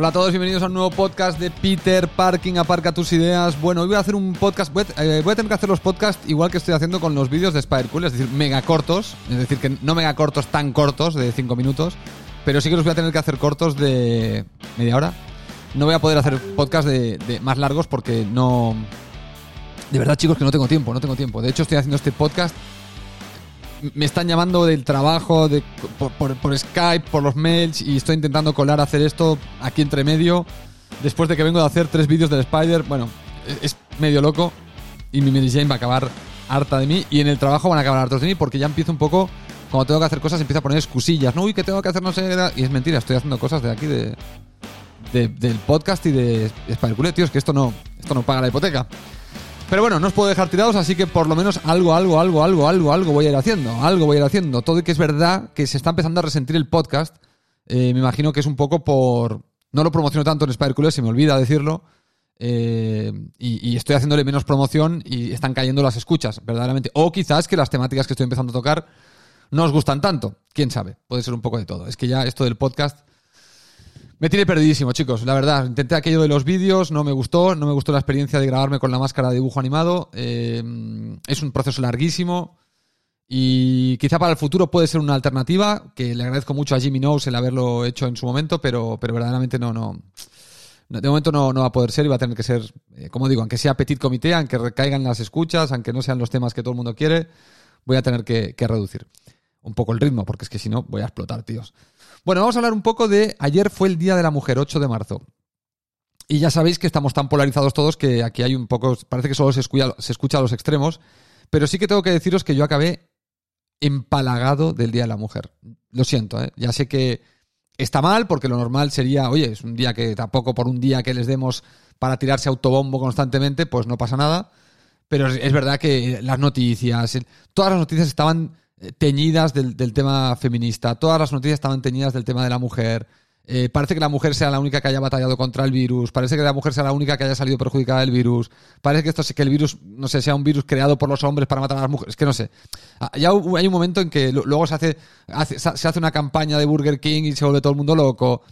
Hola a todos, bienvenidos a un nuevo podcast de Peter Parking, aparca tus ideas. Bueno, hoy voy a hacer un podcast, voy a, eh, voy a tener que hacer los podcasts igual que estoy haciendo con los vídeos de Spider-Cool, es decir, mega cortos, es decir, que no mega cortos tan cortos, de 5 minutos, pero sí que los voy a tener que hacer cortos de media hora. No voy a poder hacer podcast de, de más largos porque no... De verdad, chicos, que no tengo tiempo, no tengo tiempo. De hecho, estoy haciendo este podcast me están llamando del trabajo, de, por, por- Skype, por los mails, y estoy intentando colar hacer esto aquí entre medio, después de que vengo de hacer tres vídeos del Spider. Bueno, es, es medio loco, y mi Mary Jane va a acabar harta de mí, y en el trabajo van a acabar hartos de mí, porque ya empiezo un poco, cuando tengo que hacer cosas, empiezo a poner excusillas, ¿no? Uy, que tengo que hacer no sé, y es mentira, estoy haciendo cosas de aquí, de, de- del podcast y de Spider tío, es que esto no, esto no paga la hipoteca. Pero bueno, no os puedo dejar tirados, así que por lo menos algo, algo, algo, algo, algo, algo voy a ir haciendo. Algo voy a ir haciendo. Todo y que es verdad que se está empezando a resentir el podcast. Eh, me imagino que es un poco por. No lo promociono tanto en Spider se me olvida decirlo. Eh, y, y estoy haciéndole menos promoción y están cayendo las escuchas, verdaderamente. O quizás que las temáticas que estoy empezando a tocar no os gustan tanto. Quién sabe, puede ser un poco de todo. Es que ya esto del podcast me tiene perdidísimo, chicos. La verdad, intenté aquello de los vídeos, no me gustó, no me gustó la experiencia de grabarme con la máscara de dibujo animado. Eh, es un proceso larguísimo y quizá para el futuro puede ser una alternativa, que le agradezco mucho a Jimmy Knowles el haberlo hecho en su momento, pero, pero verdaderamente no, no. De momento no, no va a poder ser y va a tener que ser, eh, como digo, aunque sea petit comité, aunque recaigan las escuchas, aunque no sean los temas que todo el mundo quiere, voy a tener que, que reducir un poco el ritmo, porque es que si no voy a explotar, tíos. Bueno, vamos a hablar un poco de ayer fue el Día de la Mujer, 8 de marzo. Y ya sabéis que estamos tan polarizados todos que aquí hay un poco, parece que solo se escucha, se escucha a los extremos, pero sí que tengo que deciros que yo acabé empalagado del Día de la Mujer. Lo siento, ¿eh? ya sé que está mal porque lo normal sería, oye, es un día que tampoco por un día que les demos para tirarse autobombo constantemente, pues no pasa nada. Pero es, verdad que las noticias, todas las noticias estaban teñidas del, tema feminista, todas las noticias estaban teñidas del tema de la mujer. Eh, parece que la mujer sea la única que haya batallado contra el virus, parece que la mujer sea la única que haya salido perjudicada del virus, parece que esto que el virus, no sé, sea un virus creado por los hombres para matar a las mujeres, es que no sé. Ah, Ya hay un momento en que luego se hace, hace- se hace una campaña de Burger King y se vuelve todo el mundo loco.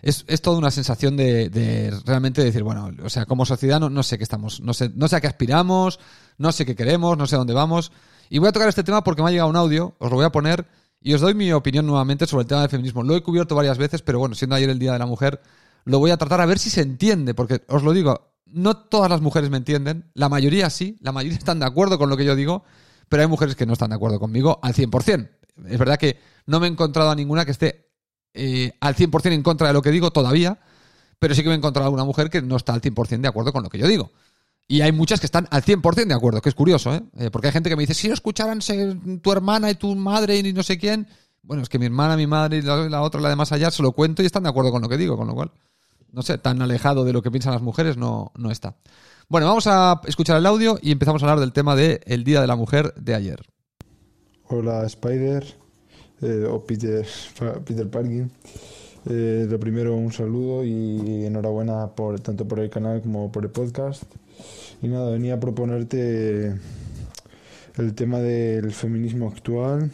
Es, es toda una sensación de, de realmente decir, bueno, o sea, como sociedad no, no sé qué estamos, no sé, no sé a qué aspiramos, no sé qué queremos, no sé a dónde vamos. Y voy a tocar este tema porque me ha llegado un audio, os lo voy a poner y os doy mi opinión nuevamente sobre el tema del feminismo. Lo he cubierto varias veces, pero bueno, siendo ayer el Día de la Mujer, lo voy a tratar a ver si se entiende, porque os lo digo, no todas las mujeres me entienden, la mayoría sí, la mayoría están de acuerdo con lo que yo digo, pero hay mujeres que no están de acuerdo conmigo al 100%. Es verdad que no me he encontrado a ninguna que esté eh, al 100% en contra de lo que digo todavía, pero sí que me he encontrado a una mujer que no está al 100% de acuerdo con lo que yo digo. Y hay muchas que están al 100% de acuerdo, que es curioso, ¿eh? Eh, Porque hay gente que me dice, si no escucharan tu hermana y tu madre y no sé quién. Bueno, es que mi hermana, mi madre y la, otra, la de más allá, se lo cuento y están de acuerdo con lo que digo, con lo cual, no sé, tan alejado de lo que piensan las mujeres no, no está. Bueno, vamos a escuchar el audio y empezamos a hablar del tema del el Día de la Mujer de ayer. Hola Spider eh, o Peter, Peter Parkin. Eh, lo primero un saludo y enhorabuena por tanto por el canal como por el podcast. Y nada, venía a proponerte el tema del feminismo actual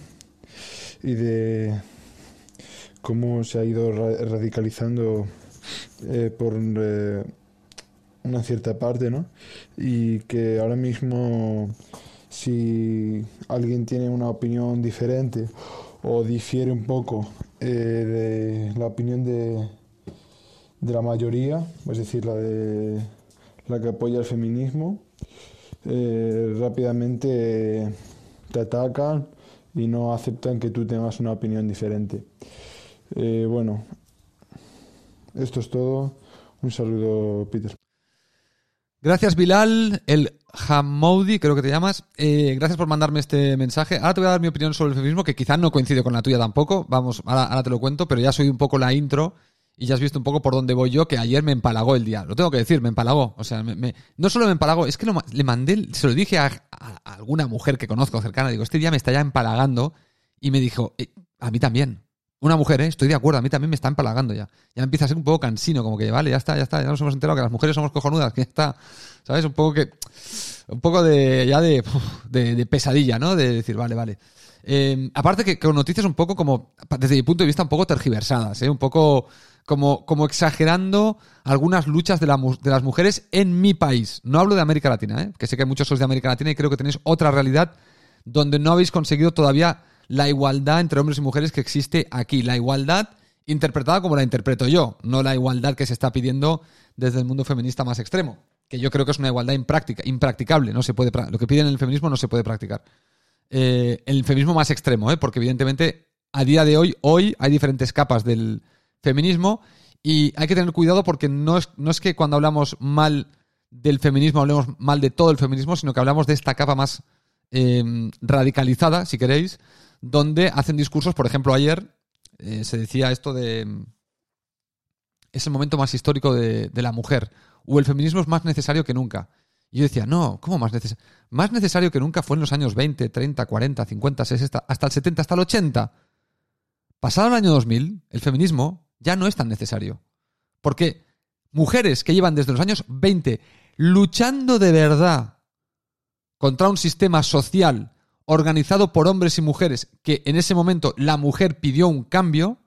y de cómo se ha ido ra- radicalizando eh, por eh, una cierta parte, ¿no? Y que ahora mismo si alguien tiene una opinión diferente o difiere un poco eh, de la opinión de, de la mayoría, es decir, la de la que apoya el feminismo, eh, rápidamente te atacan y no aceptan que tú tengas una opinión diferente. Eh, bueno, esto es todo. Un saludo, Peter. Gracias, Bilal, el Hamoudi, creo que te llamas. Eh, gracias por mandarme este mensaje. Ahora te voy a dar mi opinión sobre el feminismo, que quizás no coincide con la tuya tampoco. Vamos, ahora, ahora te lo cuento, pero ya soy un poco la intro y ya has visto un poco por dónde voy yo, que ayer me empalagó el día. Lo tengo que decir, me empalagó. O sea, me- no solo me empalagó, es que le mandé, se lo dije a, alguna mujer que conozco cercana. Digo, este día me está ya empalagando. Y me dijo, "Eh, a mí también. Una mujer, ¿eh? estoy de acuerdo, a mí también me está empalagando ya. Ya empieza a ser un poco cansino, como que vale, ya está, ya está, ya nos hemos enterado que las mujeres somos cojonudas, que está, ¿sabes? Un poco que, un poco de, ya de, de, de pesadilla, ¿no? De decir, vale, vale. Eh, aparte que con noticias un poco como, desde mi punto de vista, un poco tergiversadas, ¿eh? Un poco como, como exagerando algunas luchas de, las mujeres en mi país. No hablo de América Latina, ¿eh? que sé que muchos sois de América Latina y creo que tenéis otra realidad donde no habéis conseguido todavía la igualdad entre hombres y mujeres que existe aquí. La igualdad interpretada como la interpreto yo, no la igualdad que se está pidiendo desde el mundo feminista más extremo, que yo creo que es una igualdad impráctica, impracticable. No se puede, lo que piden en el feminismo no se puede practicar. Eh, el feminismo más extremo, ¿eh? porque evidentemente a día de hoy, hoy hay diferentes capas del feminismo y hay que tener cuidado porque no es, no es que cuando hablamos mal del feminismo hablemos mal de todo el feminismo, sino que hablamos de esta capa más eh, radicalizada, si queréis, donde hacen discursos, por ejemplo, ayer eh, se decía esto de... Es el momento más histórico de, de la mujer, o el feminismo es más necesario que nunca. Y yo decía, no, ¿cómo más necesario? Más necesario que nunca fue en los años 20, 30, 40, 50, 60, hasta el 70, hasta el 80. Pasado el año 2000, el feminismo ya no es tan necesario. Porque mujeres que llevan desde los años 20 luchando de verdad contra un sistema social organizado por hombres y mujeres, que en ese momento la mujer pidió un cambio,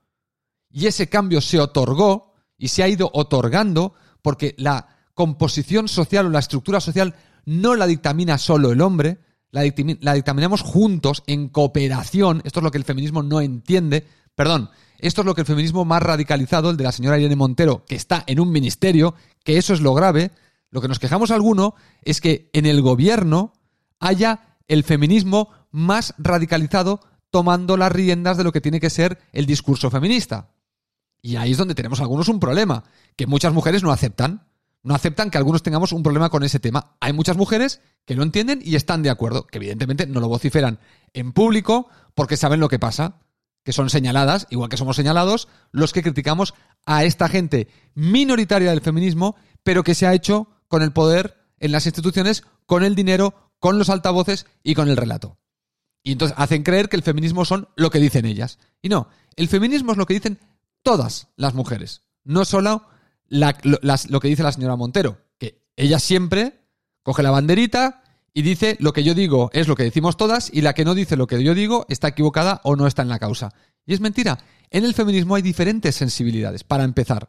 y ese cambio se otorgó y se ha ido otorgando porque la composición social o la estructura social no la dictamina solo el hombre, la, la dictaminamos juntos, en cooperación. Esto es lo que el feminismo no entiende. Perdón, esto es lo que el feminismo más radicalizado, el de la señora Irene Montero, que está en un ministerio, que eso es lo grave. Lo que nos quejamos alguno es que en el gobierno haya el feminismo más radicalizado tomando las riendas de lo que tiene que ser el discurso feminista. Y ahí es donde tenemos algunos un problema, que muchas mujeres no aceptan. No aceptan que algunos tengamos un problema con ese tema. Hay muchas mujeres que lo entienden y están de acuerdo, que evidentemente no lo vociferan en público porque saben lo que pasa, que son señaladas, igual que somos señalados, los que criticamos a esta gente minoritaria del feminismo, pero que se ha hecho con el poder en las instituciones, con el dinero, con los altavoces y con el relato. Y entonces hacen creer que el feminismo son lo que dicen ellas. Y no, el feminismo es lo que dicen todas las mujeres, no solo la- lo, las- lo que dice la señora Montero, que ella siempre coge la banderita y dice lo que yo digo es lo que decimos todas y la que no dice lo que yo digo está equivocada o no está en la causa. Y es mentira. En el feminismo hay diferentes sensibilidades, para empezar.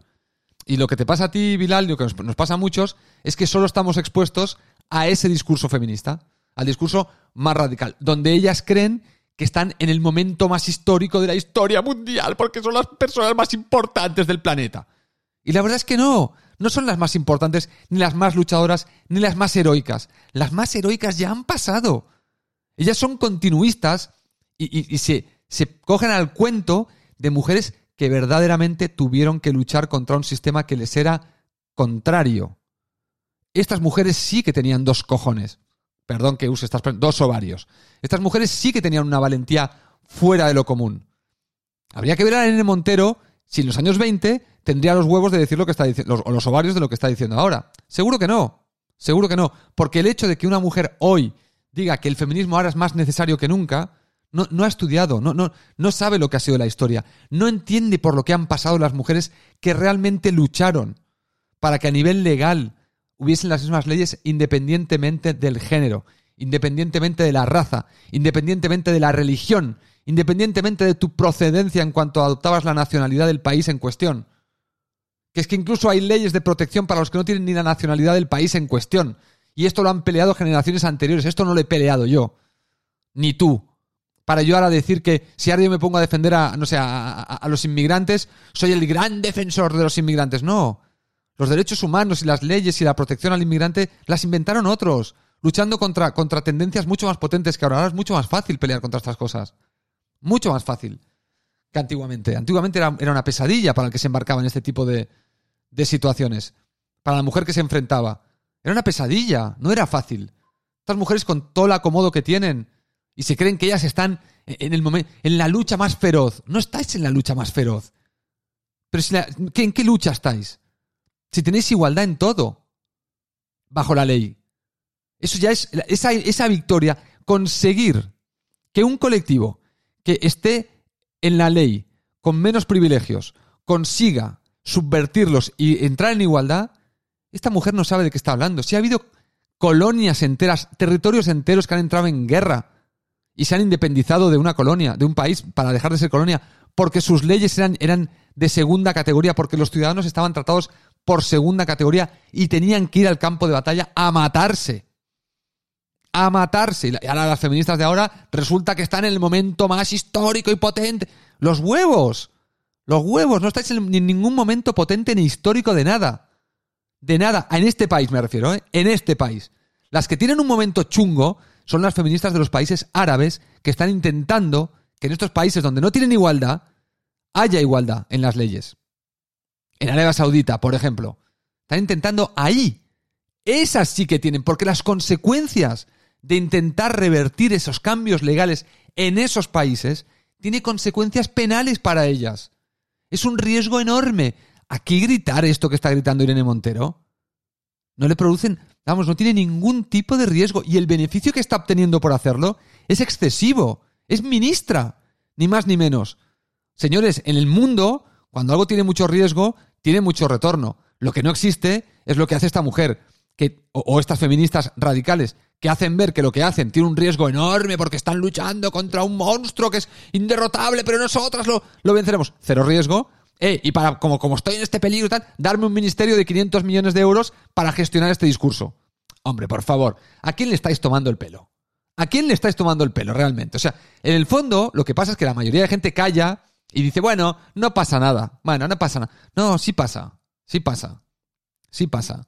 Y lo que te pasa a ti, Bilal, y lo que nos pasa a muchos, es que solo estamos expuestos a ese discurso feminista, al discurso más radical, donde ellas creen que están en el momento más histórico de la historia mundial, porque son las personas más importantes del planeta. Y la verdad es que no, no son las más importantes, ni las más luchadoras, ni las más heroicas. Las más heroicas ya han pasado. Ellas son continuistas y, se, se cogen al cuento de mujeres que verdaderamente tuvieron que luchar contra un sistema que les era contrario. Estas mujeres sí que tenían dos cojones. Perdón que use estas dos ovarios. Estas mujeres sí que tenían una valentía fuera de lo común. Habría que ver a Irene Montero si en los años 20 tendría los huevos de decir lo que está diciendo, o los ovarios de lo que está diciendo ahora. Seguro que no. Seguro que no. Porque el hecho de que una mujer hoy diga que el feminismo ahora es más necesario que nunca, no, ha estudiado, no sabe lo que ha sido la historia, no entiende por lo que han pasado las mujeres que realmente lucharon para que a nivel legal hubiesen las mismas leyes independientemente del género, independientemente de la raza, independientemente de la religión, independientemente de tu procedencia en cuanto adoptabas la nacionalidad del país en cuestión. Que es que incluso hay leyes de protección para los que no tienen ni la nacionalidad del país en cuestión. Y esto lo han peleado generaciones anteriores. Esto no lo he peleado yo. Ni tú. Para yo ahora decir que si ahora yo me pongo a defender a, no sé, a, los inmigrantes, soy el gran defensor de los inmigrantes. No. Los derechos humanos y las leyes y la protección al inmigrante las inventaron otros, luchando contra, contra tendencias mucho más potentes que ahora. Ahora es mucho más fácil pelear contra estas cosas. Mucho más fácil que antiguamente. Antiguamente era, era una pesadilla para el que se embarcaba en este tipo de, de situaciones. Para la mujer que se enfrentaba. Era una pesadilla, no era fácil. Estas mujeres con todo el acomodo que tienen y se creen que ellas están en el momento en la lucha más feroz. No estáis en la lucha más feroz. Pero si la- ¿qué- ¿en qué lucha estáis? Si tenéis igualdad en todo bajo la ley. Eso ya es esa, esa victoria, conseguir que un colectivo que esté en la ley con menos privilegios consiga subvertirlos y entrar en igualdad, esta mujer no sabe de qué está hablando. Si ha habido colonias enteras, territorios enteros que han entrado en guerra y se han independizado de una colonia, de un país, para dejar de ser colonia, porque sus leyes eran, eran de segunda categoría, porque los ciudadanos estaban tratados por segunda categoría y tenían que ir al campo de batalla a matarse. A matarse. Y ahora las feministas de ahora resulta que están en el momento más histórico y potente. Los huevos. Los huevos. No estáis en ningún momento potente ni histórico de nada. De nada. En este país me refiero, ¿eh? En este país. Las que tienen un momento chungo son las feministas de los países árabes que están intentando que en estos países donde no tienen igualdad haya igualdad en las leyes. En Arabia Saudita, por ejemplo. Están intentando ahí. Esas sí que tienen, porque las consecuencias de intentar revertir esos cambios legales en esos países tiene consecuencias penales para ellas. Es un riesgo enorme. Aquí gritar esto que está gritando Irene Montero no le producen, vamos, no tiene ningún tipo de riesgo y el beneficio que está obteniendo por hacerlo es excesivo. Es ministra, ni más ni menos. Señores, en el mundo, cuando algo tiene mucho riesgo, tiene mucho retorno. Lo que no existe es lo que hace esta mujer, que, o, estas feministas radicales, que hacen ver que lo que hacen tiene un riesgo enorme porque están luchando contra un monstruo que es inderrotable, pero nosotras lo, lo venceremos. Cero riesgo. Eh, y para, como, como estoy en este peligro y tal, darme un ministerio de 500 millones de euros para gestionar este discurso. Hombre, por favor, ¿a quién le estáis tomando el pelo? ¿A quién le estáis tomando el pelo realmente? O sea, en el fondo, lo que pasa es que la mayoría de gente calla y dice, bueno, no pasa nada. Bueno, no pasa nada. No, sí pasa. Sí pasa. Sí pasa.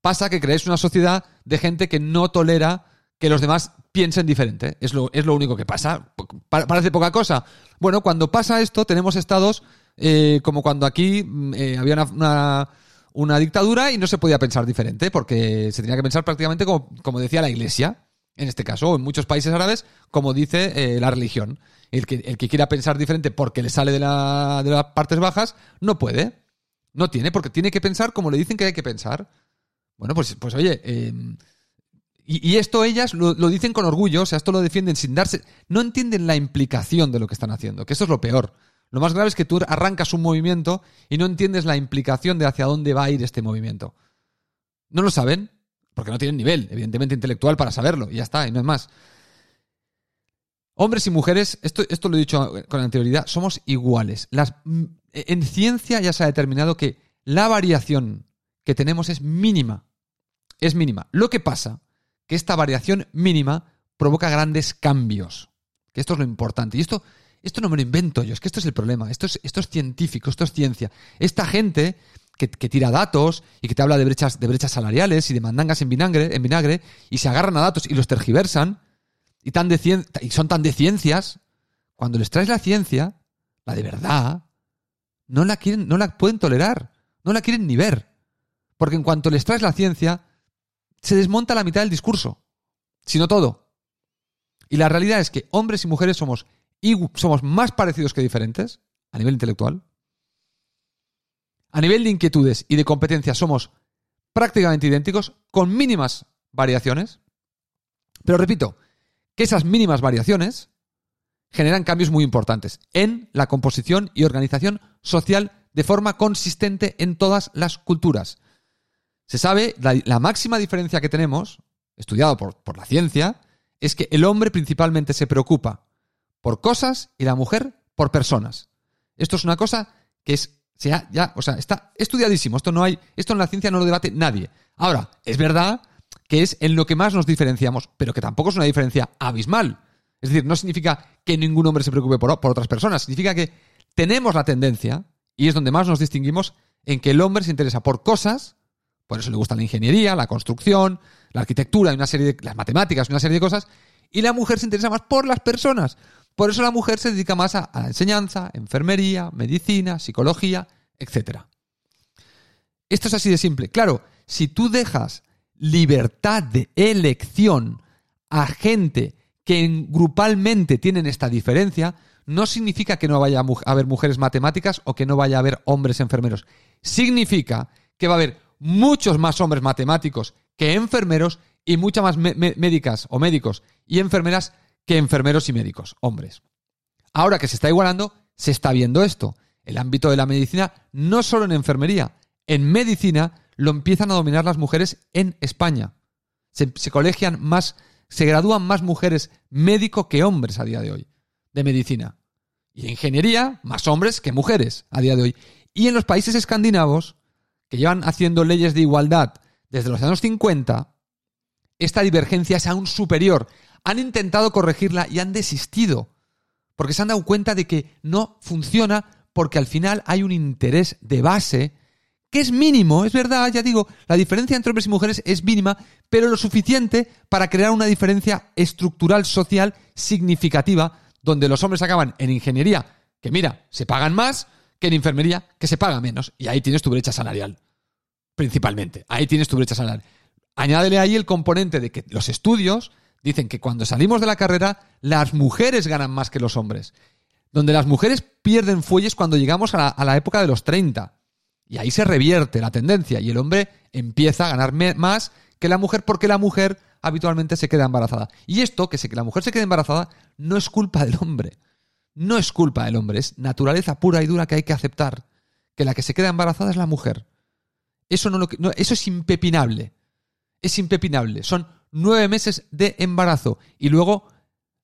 Pasa que creéis una sociedad de gente que no tolera que los demás piensen diferente. Es lo, es lo único que pasa. Parece poca cosa. Bueno, cuando pasa esto, tenemos estados eh, como cuando aquí mm, eh, había una, una, dictadura y no se podía pensar diferente, porque se tenía que pensar prácticamente como, como decía la Iglesia, en este caso, o en muchos países árabes, como dice eh, la religión. El que, el que quiera pensar diferente porque le sale de, la, de las partes bajas, no puede. No tiene, porque tiene que pensar como le dicen que hay que pensar. Bueno, pues, pues oye, em, y, esto ellas lo, dicen con orgullo, o sea, esto lo defienden sin darse. No entienden la implicación de lo que están haciendo, que esto es lo peor. Lo más grave es que tú arrancas un movimiento y no entiendes la implicación de hacia dónde va a ir este movimiento. No lo saben, porque no tienen nivel, evidentemente, intelectual para saberlo, y ya está, y no es más. Hombres y mujeres, esto, esto lo he dicho con anterioridad, somos iguales. Las, en ciencia ya se ha determinado que la variación que tenemos es mínima. Es mínima. Lo que pasa que esta variación mínima provoca grandes cambios. Que esto es lo importante. Y esto, esto no me lo invento yo, es que esto es el problema. Esto es, esto es científico, esto es ciencia. Esta gente que, tira datos y que te habla de brechas, de brechas salariales y de mandangas en vinagre, en vinagre y se agarran a datos y los tergiversan, y, tan de y son tan de ciencias, cuando les traes la ciencia, la de verdad, no la quieren, no la pueden tolerar, no la quieren ni ver. Porque en cuanto les traes la ciencia, se desmonta la mitad del discurso, sino todo. Y la realidad es que hombres y mujeres somos, somos más parecidos que diferentes a nivel intelectual. A nivel de inquietudes y de competencias somos prácticamente idénticos, con mínimas variaciones. Pero repito, que esas mínimas variaciones generan cambios muy importantes en la composición y organización social de forma consistente en todas las culturas. Se sabe, la, máxima diferencia que tenemos, estudiado por, por la ciencia, es que el hombre principalmente se preocupa por cosas y la mujer por personas. Esto es una cosa que es sea, ya, o sea, está estudiadísimo. Esto no hay, esto en la ciencia no lo debate nadie. Ahora, es verdad que es en lo que más nos diferenciamos, pero que tampoco es una diferencia abismal. Es decir, no significa que ningún hombre se preocupe por, otras personas, significa que tenemos la tendencia, y es donde más nos distinguimos, en que el hombre se interesa por cosas, por eso le gusta la ingeniería, la construcción, la arquitectura, una serie de, las matemáticas, una serie de cosas, y la mujer se interesa más por las personas. Por eso la mujer se dedica más a, a la enseñanza, enfermería, medicina, psicología, etc. Esto es así de simple. Claro, si tú dejas libertad de elección a gente que grupalmente tienen esta diferencia, no significa que no vaya a haber mujeres matemáticas o que no vaya a haber hombres enfermeros. Significa que va a haber muchos más hombres matemáticos que enfermeros y muchas más médicas o médicos y enfermeras que enfermeros y médicos, hombres. Ahora que se está igualando, se está viendo esto. El ámbito de la medicina, no solo en enfermería, en medicina lo empiezan a dominar las mujeres en España. Se, colegian más, se gradúan más mujeres médico que hombres a día de hoy, de medicina. Y en ingeniería, más hombres que mujeres a día de hoy. Y en los países escandinavos, que llevan haciendo leyes de igualdad desde los años 50, esta divergencia es aún superior. Han intentado corregirla y han desistido. Porque se han dado cuenta de que no funciona porque al final hay un interés de base que es mínimo, es verdad, ya digo, la diferencia entre hombres y mujeres es mínima, pero lo suficiente para crear una diferencia estructural social significativa, donde los hombres acaban en ingeniería, que mira, se pagan más, que en enfermería, que se paga menos, y ahí tienes tu brecha salarial, principalmente, ahí tienes tu brecha salarial. Añádele ahí el componente de que los estudios dicen que cuando salimos de la carrera, las mujeres ganan más que los hombres, donde las mujeres pierden fuelles cuando llegamos a la, época de los 30 y ahí se revierte la tendencia y el hombre empieza a ganar más que la mujer porque la mujer habitualmente se queda embarazada. Y esto, que, que la mujer se quede embarazada, no es culpa del hombre. No es culpa del hombre, es naturaleza pura y dura que hay que aceptar. Que la que se queda embarazada es la mujer. Eso, no, lo, eso es impepinable. Es impepinable. Son nueve meses de embarazo. Y luego,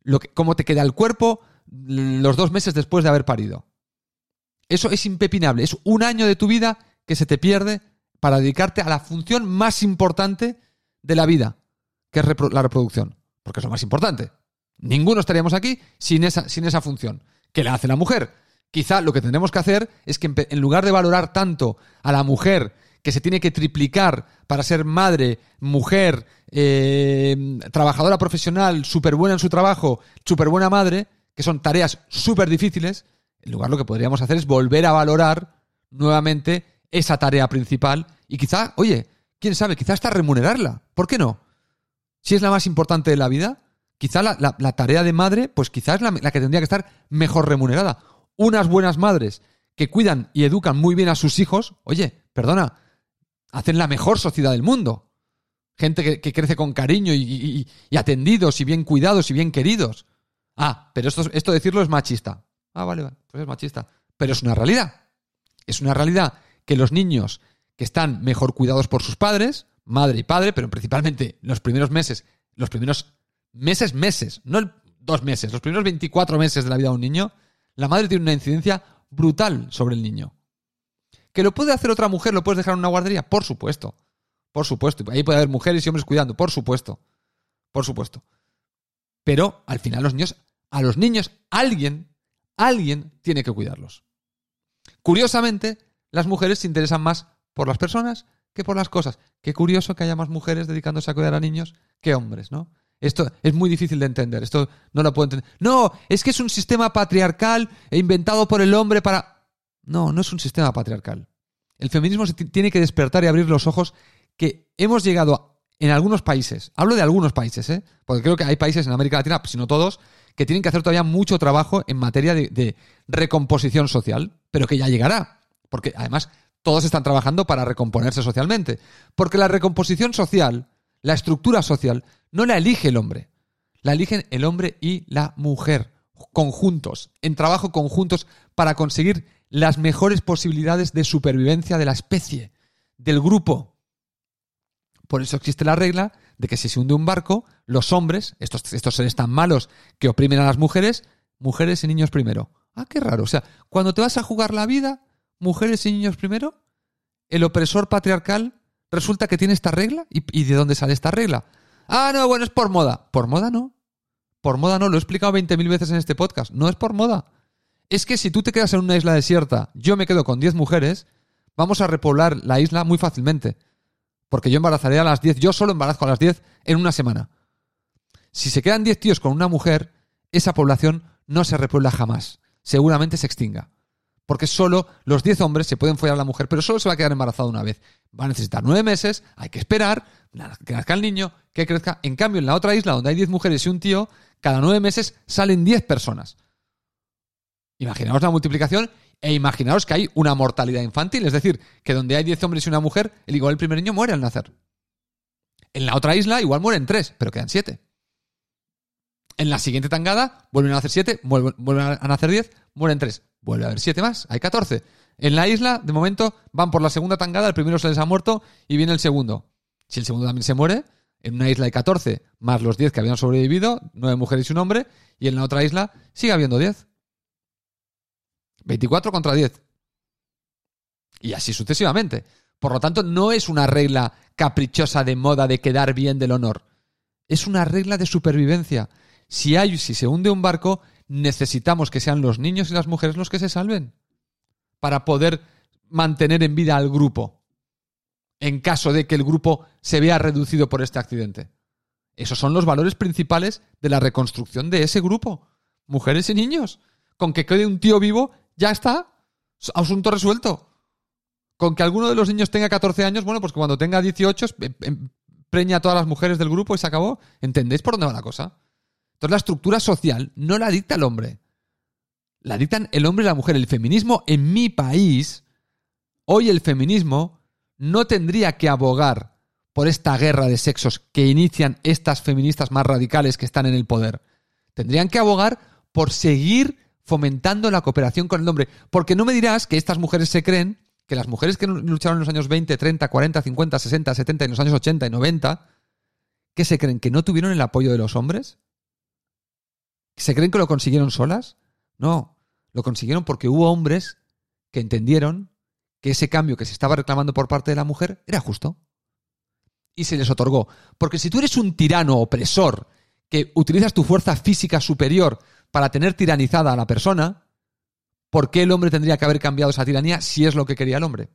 lo que, cómo te queda el cuerpo los dos meses después de haber parido. Eso es impepinable. Es un año de tu vida que se te pierde para dedicarte a la función más importante de la vida, que es la reproducción. Porque es lo más importante. Ninguno estaríamos aquí sin esa, sin esa función. que la hace la mujer? Quizá lo que tendremos que hacer es que en lugar de valorar tanto a la mujer que se tiene que triplicar para ser madre, mujer, eh, trabajadora profesional, súper buena en su trabajo, súper buena madre, que son tareas súper difíciles, en lugar lo que podríamos hacer es volver a valorar nuevamente esa tarea principal y quizá, oye, quién sabe, quizá hasta remunerarla. ¿Por qué no? Si es la más importante de la vida, quizá la, tarea de madre, pues quizá es la, la que tendría que estar mejor remunerada. Unas buenas madres que cuidan y educan muy bien a sus hijos, oye, perdona, hacen la mejor sociedad del mundo. Gente que, crece con cariño y, atendidos y bien cuidados y bien queridos. Ah, pero esto, esto decirlo es machista. Ah, vale, vale, pues es machista. Pero es una realidad. Es una realidad que los niños que están mejor cuidados por sus padres, madre y padre, pero principalmente los primeros meses, los primeros meses, meses, no dos meses, los primeros 24 meses de la vida de un niño, la madre tiene una incidencia brutal sobre el niño. ¿Que lo puede hacer otra mujer? ¿Lo puedes dejar en una guardería? Por supuesto. Por supuesto. Ahí puede haber mujeres y hombres cuidando. Por supuesto. Por supuesto. Pero al final los niños, a los niños, alguien alguien tiene que cuidarlos. Curiosamente, las mujeres se interesan más por las personas que por las cosas. Qué curioso que haya más mujeres dedicándose a cuidar a niños que hombres, ¿no? Esto es muy difícil de entender. Esto no lo puedo entender. No, es que es un sistema patriarcal inventado por el hombre para. No, no es un sistema patriarcal. El feminismo se tiene que despertar y abrir los ojos que hemos llegado en algunos países. Hablo de algunos países, ¿eh? Porque creo que hay países en América Latina, si no todos, que tienen que hacer todavía mucho trabajo en materia de, recomposición social, pero que ya llegará. Porque además todos están trabajando para recomponerse socialmente. Porque la recomposición social, la estructura social, no la elige el hombre. La eligen el hombre y la mujer, conjuntos, en trabajo conjuntos para conseguir las mejores posibilidades de supervivencia de la especie, del grupo. Por eso existe la regla de que si se hunde un barco, los hombres, estos, estos seres tan malos que oprimen a las mujeres, mujeres y niños primero. Ah, qué raro. O sea, cuando te vas a jugar la vida, mujeres y niños primero, el opresor patriarcal resulta que tiene esta regla. ¿Y, ¿Y, de dónde sale esta regla? Ah, no, bueno, es por moda. ¿Por moda no? Por moda no, lo he explicado 20.000 veces en este podcast. No es por moda. Es que si tú te quedas en una isla desierta, yo me quedo con 10 mujeres, vamos a repoblar la isla muy fácilmente. Porque yo embarazaré a las 10, yo solo embarazo a las 10 en una semana. Si se quedan 10 tíos con una mujer, esa población no se repuebla jamás. Seguramente se extinga. Porque solo los 10 hombres se pueden follar a la mujer, pero solo se va a quedar embarazada una vez. Va a necesitar 9 meses, hay que esperar, que nazca el niño, que crezca. En cambio, en la otra isla, donde hay 10 mujeres y un tío, cada 9 meses salen 10 personas. Imaginaos la multiplicación e imaginaos que hay una mortalidad infantil, es decir, que donde hay 10 hombres y una mujer, el igual el primer niño muere al nacer. En la otra isla igual mueren 3, pero quedan 7. En la siguiente tangada vuelven a nacer 7, vuelven a nacer 10, mueren 3. Vuelve a haber 7 más, hay 14. En la isla, de momento, van por la segunda tangada, el primero se les ha muerto y viene el segundo. Si el segundo también se muere, en una isla hay 14, más los 10 que habían sobrevivido, 9 mujeres y un hombre, y en la otra isla sigue habiendo 10. 24 contra 10. Y así sucesivamente. Por lo tanto, no es una regla caprichosa de moda de quedar bien del honor. Es una regla de supervivencia. Si hay, si se hunde un barco, necesitamos que sean los niños y las mujeres los que se salven. Para poder mantener en vida al grupo. En caso de que el grupo se vea reducido por este accidente. Esos son los valores principales de la reconstrucción de ese grupo. Mujeres y niños. Con que quede un tío vivo, ya está. Asunto resuelto. Con que alguno de los niños tenga 14 años, bueno, pues cuando tenga 18 preña a todas las mujeres del grupo y se acabó. ¿Entendéis por dónde va la cosa? Entonces la estructura social no la dicta el hombre. La dictan el hombre y la mujer. El feminismo en mi país, hoy el feminismo no tendría que abogar por esta guerra de sexos que inician estas feministas más radicales que están en el poder. Tendrían que abogar por seguir fomentando la cooperación con el hombre. Porque no me dirás que estas mujeres se creen que las mujeres que lucharon en los años 20, 30, 40, 50, 60, 70 y en los años 80 y 90, ¿qué se creen? ¿Que no tuvieron el apoyo de los hombres? ¿Se creen que lo consiguieron solas? No, lo consiguieron porque hubo hombres que entendieron que ese cambio que se estaba reclamando por parte de la mujer era justo. Y se les otorgó. Porque si tú eres un tirano opresor que utilizas tu fuerza física superior para tener tiranizada a la persona, ¿Por qué el hombre tendría que haber cambiado esa tiranía si es lo que quería el hombre?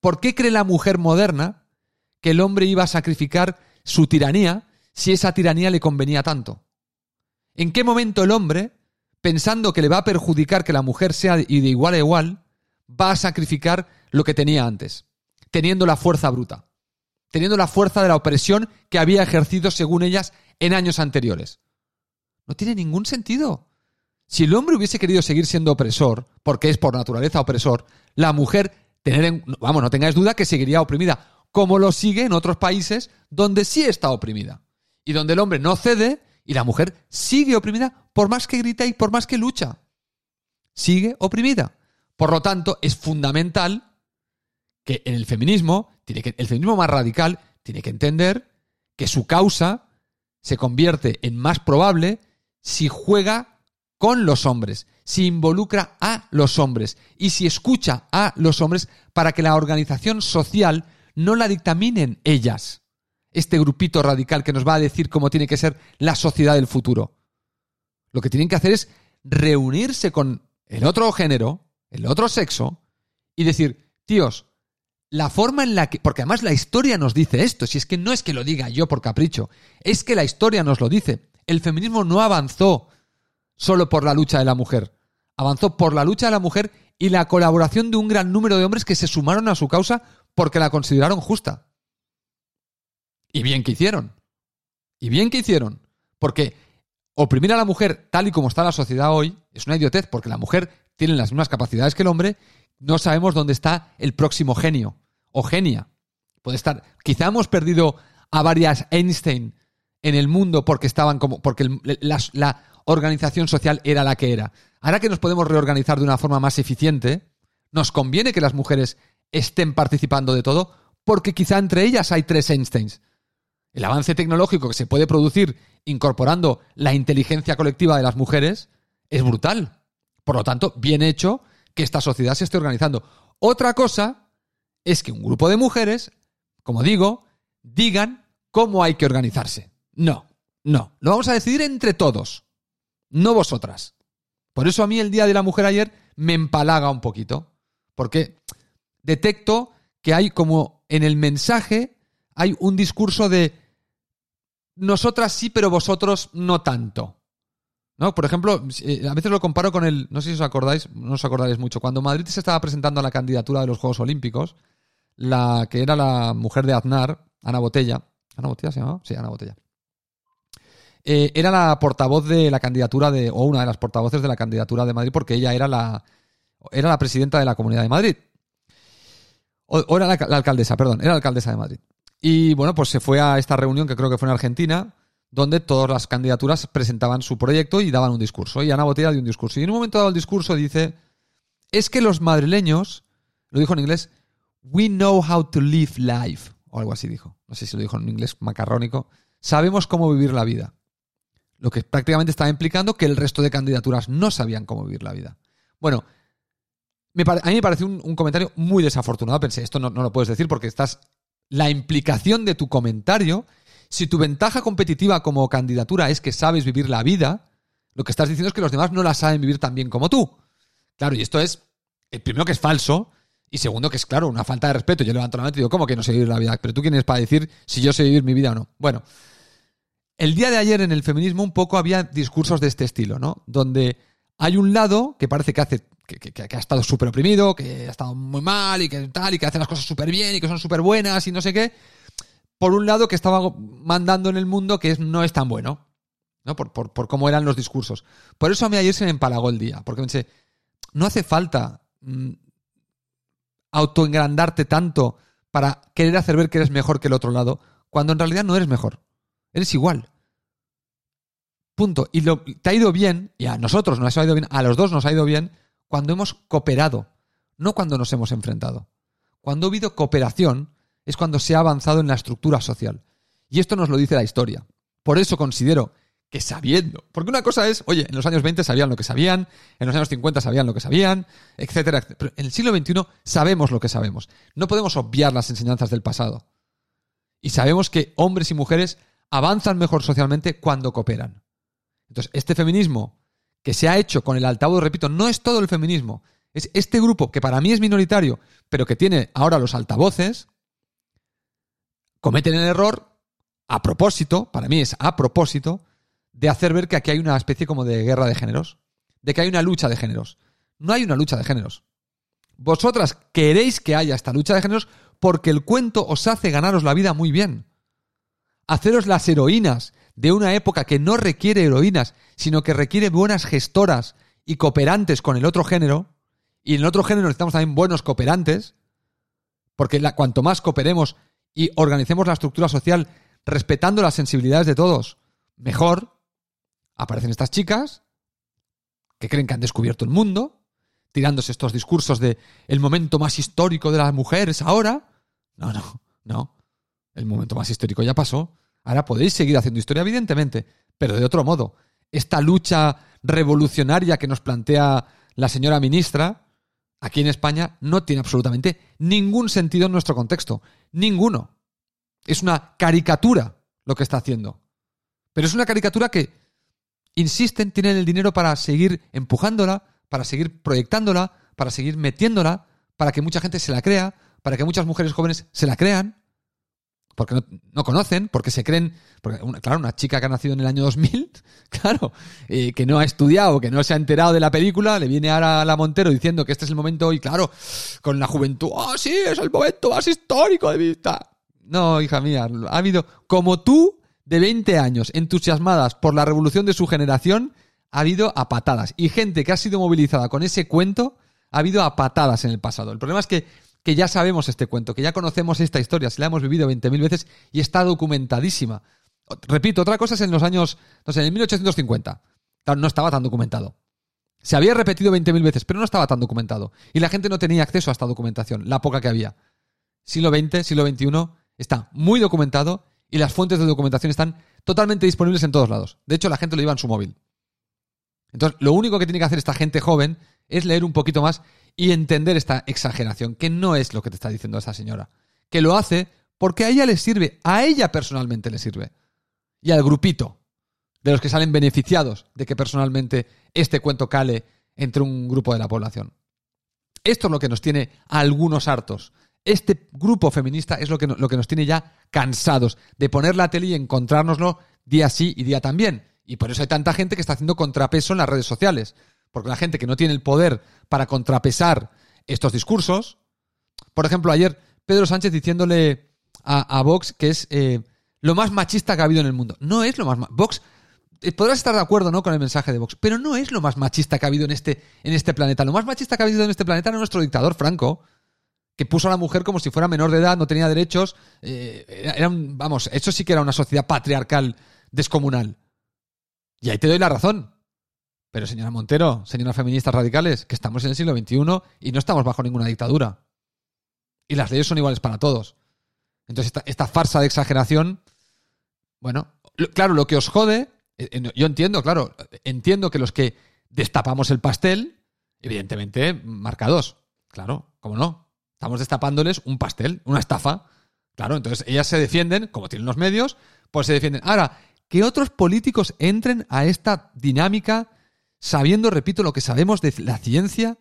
¿Por qué cree la mujer moderna que el hombre iba a sacrificar su tiranía si esa tiranía le convenía tanto? ¿En qué momento el hombre, pensando que le va a perjudicar que la mujer sea de igual a igual, va a sacrificar lo que tenía antes, teniendo la fuerza bruta, teniendo la fuerza de la opresión que había ejercido según ellas en años anteriores? No tiene ningún sentido. Si el hombre hubiese querido seguir siendo opresor, porque es por naturaleza opresor, la mujer, tener en, vamos, no tengáis duda que seguiría oprimida, como lo sigue en otros países donde sí está oprimida. Y donde el hombre no cede y la mujer sigue oprimida por más que grita y por más que lucha. Sigue oprimida. Por lo tanto, es fundamental que en el feminismo, tiene que, el feminismo más radical, tiene que entender que su causa se convierte en más probable si juega con los hombres, si involucra a los hombres y si escucha a los hombres para que la organización social no la dictaminen ellas, este grupito radical que nos va a decir cómo tiene que ser la sociedad del futuro. Lo que tienen que hacer es reunirse con el otro género, el otro sexo, y decir, tíos, la forma en la que... Porque además la historia nos dice esto, si es que no es que lo diga yo por capricho, es que la historia nos lo dice. El feminismo no avanzó solo por la lucha de la mujer. Avanzó por la lucha de la mujer y la colaboración de un gran número de hombres que se sumaron a su causa porque la consideraron justa. Y bien que hicieron. Y bien que hicieron. Porque oprimir a la mujer tal y como está la sociedad hoy es una idiotez, porque la mujer tiene las mismas capacidades que el hombre, no sabemos dónde está el próximo genio o genia. Puede estar. Quizá hemos perdido a varias Einstein en el mundo porque estaban como. porque la, organización social era la que era. Ahora que nos podemos reorganizar de una forma más eficiente, nos conviene que las mujeres estén participando de todo, porque quizá entre ellas hay tres Einsteins. El avance tecnológico que se puede producir incorporando la inteligencia colectiva de las mujeres es brutal. Por lo tanto, bien hecho que esta sociedad se esté organizando. Otra cosa es que un grupo de mujeres, como digo, digan cómo hay que organizarse. No, no, lo vamos a decidir entre todos no vosotras. Por eso a mí el Día de la Mujer ayer me empalaga un poquito, porque detecto que hay como en el mensaje hay un discurso de nosotras sí, pero vosotros no tanto. ¿No? Por ejemplo, eh, a veces lo comparo con el, no sé si os acordáis, no os acordaréis mucho, cuando Madrid se estaba presentando a la candidatura de los Juegos Olímpicos, la que era la mujer de Aznar, Ana Botella, ¿Ana Botella se llamaba? Sí, Ana Botella. Eh, era la portavoz de la candidatura de, o una de las portavoces de la candidatura de Madrid, porque ella era la, era la presidenta de la Comunidad de Madrid. O, era la, alcaldesa, perdón, era la alcaldesa de Madrid. Y bueno, pues se fue a esta reunión que creo que fue en Argentina, donde todas las candidaturas presentaban su proyecto y daban un discurso. Y Ana Botella dio un discurso. Y en un momento dado el discurso dice, es que los madrileños, lo dijo en inglés, we know how to live life, o algo así dijo. No sé si lo dijo en inglés macarrónico. Sabemos cómo vivir la vida. Lo que prácticamente estaba implicando que el resto de candidaturas no sabían cómo vivir la vida. Bueno, a mí me pareció un, un comentario muy desafortunado. Pensé, esto no, no lo puedes decir porque estás. La implicación de tu comentario, si tu ventaja competitiva como candidatura es que sabes vivir la vida, lo que estás diciendo es que los demás no la saben vivir tan bien como tú. Claro, y esto es, eh, primero que es falso, y segundo que es, claro, una falta de respeto. Yo levanto la mano y digo, ¿cómo que no sé vivir la vida? Pero tú quién eres para decir si yo sé vivir mi vida o no. Bueno, el día de ayer en el feminismo un poco había discursos de este estilo, ¿no? Donde hay un lado que parece que hace que, ha estado súper oprimido, que ha estado muy mal y que tal, y que hace las cosas súper bien y que son súper buenas y no sé qué. Por un lado que estaba mandando en el mundo que no es tan bueno, ¿no? Por, por, por cómo eran los discursos. Por eso a mí ayer se me empalagó el día, porque pensé, no hace falta mm, autoengrandarte tanto para querer hacer ver que eres mejor que el otro lado, cuando en realidad no eres mejor. Eres igual. Punto. Y lo- te ha ido bien, y a nosotros nos ha ido bien, a los dos nos ha ido bien, cuando hemos cooperado, no cuando nos hemos enfrentado. Cuando ha habido cooperación es cuando se ha avanzado en la estructura social. Y esto nos lo dice la historia. Por eso considero que sabiendo, porque una cosa es, oye, en los años 20 sabían lo que sabían, en los años 50 sabían lo que sabían, etcétera, etcétera. Pero en el siglo XXI sabemos lo que sabemos. No podemos obviar las enseñanzas del pasado. Y sabemos que hombres y mujeres avanzan mejor socialmente cuando cooperan. Entonces, este feminismo que se ha hecho con el altavoz, repito, no es todo el feminismo. Es este grupo que para mí es minoritario, pero que tiene ahora los altavoces, cometen el error, a propósito, para mí es a propósito, de hacer ver que aquí hay una especie como de guerra de géneros, de que hay una lucha de géneros. No hay una lucha de géneros. Vosotras queréis que haya esta lucha de géneros porque el cuento os hace ganaros la vida muy bien. Haceros las heroínas de una época que no requiere heroínas, sino que requiere buenas gestoras y cooperantes con el otro género. Y en el otro género necesitamos también buenos cooperantes, porque cuanto más cooperemos y organicemos la estructura social respetando las sensibilidades de todos, mejor. Aparecen estas chicas que creen que han descubierto el mundo, tirándose estos discursos de el momento más histórico de las mujeres ahora. No, no, no. El momento más histórico ya pasó. Ahora podéis seguir haciendo historia, evidentemente, pero de otro modo. Esta lucha revolucionaria que nos plantea la señora ministra, aquí en España, no tiene absolutamente ningún sentido en nuestro contexto. Ninguno. Es una caricatura lo que está haciendo. Pero es una caricatura que insisten, tienen el dinero para seguir empujándola, para seguir proyectándola, para seguir metiéndola, para que mucha gente se la crea, para que muchas mujeres jóvenes se la crean, porque no, no conocen, porque se creen, porque una- claro, una chica que ha nacido en el año 2000, claro, eh, que no ha estudiado, que no se ha enterado de la película, le viene ahora a la Montero diciendo que este es el momento, y claro, con la juventud, ah, sí, es el momento más histórico de mi vida. No, hija mía, ha habido, como tú, de 20 años, entusiasmadas por la revolución de su generación, ha habido a patadas. Y gente que ha sido movilizada con ese cuento, ha habido a patadas en el pasado. El problema es que, que ya sabemos este cuento, que ya conocemos esta historia, se la hemos vivido 20.000 veces y está documentadísima. Repito, otra cosa es en los años, no sé, en el 1850. Claro, no estaba tan documentado. Se había repetido 20.000 veces, pero no estaba tan documentado. Y la gente no tenía acceso a esta documentación, la poca que había. Siglo XX, siglo XXI, está muy documentado y las fuentes de documentación están totalmente disponibles en todos lados. De hecho, la gente lo lleva en su móvil. Entonces, lo único que tiene que hacer esta gente joven es leer un poquito más y entender esta exageración, que no es lo que te está diciendo esa señora. Que lo hace porque a ella le sirve, a ella personalmente le sirve. Y al grupito de los que salen beneficiados de que personalmente este cuento cale entre un grupo de la población. Esto es lo que nos tiene a algunos hartos. Este grupo feminista es lo que, lo que nos tiene ya cansados de poner la tele y encontrárnoslo día sí y día también. Y por eso hay tanta gente que está haciendo contrapeso en las redes sociales. Porque la gente que no tiene el poder para contrapesar estos discursos. Por ejemplo, ayer Pedro Sánchez diciéndole a, Vox que es eh, lo más machista que ha habido en el mundo. No es lo más... Vox eh, podrás estar de acuerdo ¿no? con el mensaje de Vox, pero no es lo más machista que ha habido en este, en este planeta. Lo más machista que ha habido en este planeta era nuestro dictador Franco, que puso a la mujer como si fuera menor de edad, no tenía derechos. eh, era un- vamos, eso sí que era una sociedad patriarcal descomunal. Y ahí te doy la razón. Pero señora Montero, señoras feministas radicales, que estamos en el siglo XXI y no estamos bajo ninguna dictadura. Y las leyes son iguales para todos. Entonces, esta, farsa de exageración, bueno, claro, lo que os jode, eh, eh, yo entiendo, claro, entiendo que los que destapamos el pastel, Evidentemente, marcados. Claro, ¿cómo no? Estamos destapándoles un pastel, una estafa. Claro, entonces ellas se defienden, como tienen los medios, pues se defienden. Ahora, que otros políticos entren a esta dinámica sabiendo, repito, lo que sabemos de la ciencia,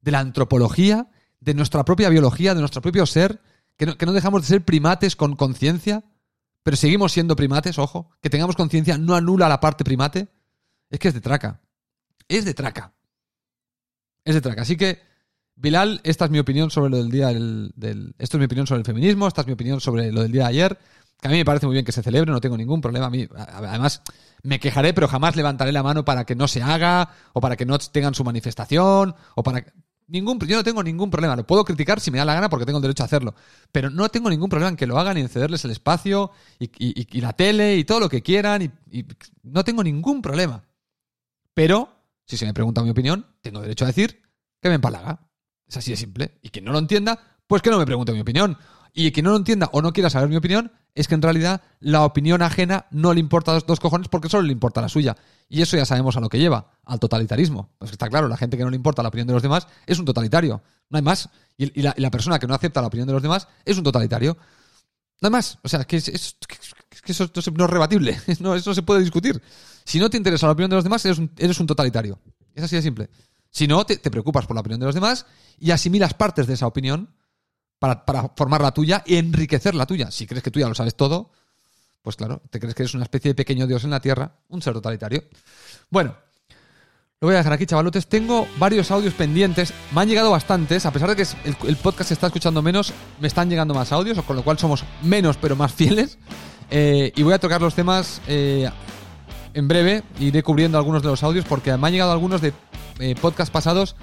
de la antropología, de nuestra propia biología, de nuestro propio ser, que no, dejamos de ser primates con conciencia, pero seguimos siendo primates, ojo, que tengamos conciencia no anula la parte primate, es que es de traca. Es de traca. Es de traca. Así que, Bilal, esta es mi opinión sobre lo del día del, Esto es mi opinión sobre el feminismo, esta es mi opinión sobre lo del día de ayer, que a mí me parece muy bien que se celebre, no tengo ningún problema. A mí, además, me quejaré, pero jamás levantaré la mano para que no se haga, o para que no tengan su manifestación, o para Ningún, yo no tengo ningún problema. Lo puedo criticar si me da la gana porque tengo el derecho a hacerlo. Pero no tengo ningún problema en que lo hagan y en cederles el espacio y, la tele y todo lo que quieran. Y, no tengo ningún problema. Pero, si se me pregunta mi opinión, tengo derecho a decir que me empalaga. Es así de simple. Y quien no lo entienda, pues que no me pregunte mi opinión. Y quien no lo entienda o no quiera saber mi opinión, es que en realidad la opinión ajena no le importa los dos cojones porque solo le importa la suya. Y eso ya sabemos a lo que lleva, al totalitarismo. Pues está claro, la gente que no le importa la opinión de los demás es un totalitario. No hay más. Y, la, persona que no acepta la opinión de los demás es un totalitario. No hay más. O sea, que, es, que eso no es rebatible. No, eso no se puede discutir. Si no te interesa la opinión de los demás, eres un, eres un totalitario. Es así de simple. Si no, te, te preocupas por la opinión de los demás y asimilas partes de esa opinión para, formar la tuya y enriquecer la tuya. Si crees que tú ya lo sabes todo, pues claro, te crees que eres una especie de pequeño dios en la Tierra, un ser totalitario. Bueno, lo voy a dejar aquí, chavalotes. Tengo varios audios pendientes. Me han llegado bastantes. A pesar de que el, podcast se está escuchando menos, me están llegando más audios, con lo cual somos menos pero más fieles. Eh, y voy a tocar los temas eh, en breve. Iré cubriendo algunos de los audios porque me han llegado algunos de eh, podcast pasados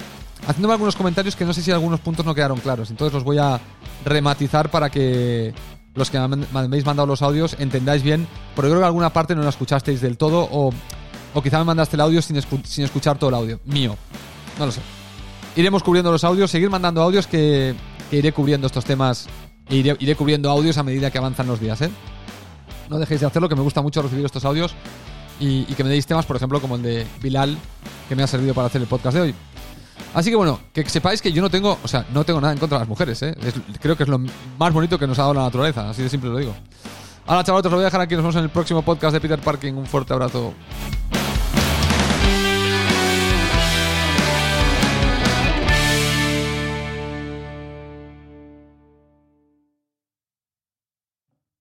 haciéndome algunos comentarios que no sé si algunos puntos no quedaron claros. Entonces los voy a rematizar para que los que me habéis mandado los audios entendáis bien. Porque creo que alguna parte no la escuchasteis del todo o, o quizá me mandaste el audio sin, escuchar todo el audio. Mío. No lo sé. Iremos cubriendo los audios, seguir mandando audios que, iré cubriendo estos temas e iré, iré, cubriendo audios a medida que avanzan los días. ¿eh? No dejéis de hacerlo, que me gusta mucho recibir estos audios y, y que me deis temas, por ejemplo, como el de Bilal, que me ha servido para hacer el podcast de hoy. Así que bueno, que sepáis que yo no tengo, o sea, no tengo nada en contra de las mujeres, ¿eh? creo que es lo más bonito que nos ha dado la naturaleza, así de simple lo digo. Ahora, chavales, os lo voy a dejar aquí. Nos vemos en el próximo podcast de Peter Parking. Un fuerte abrazo.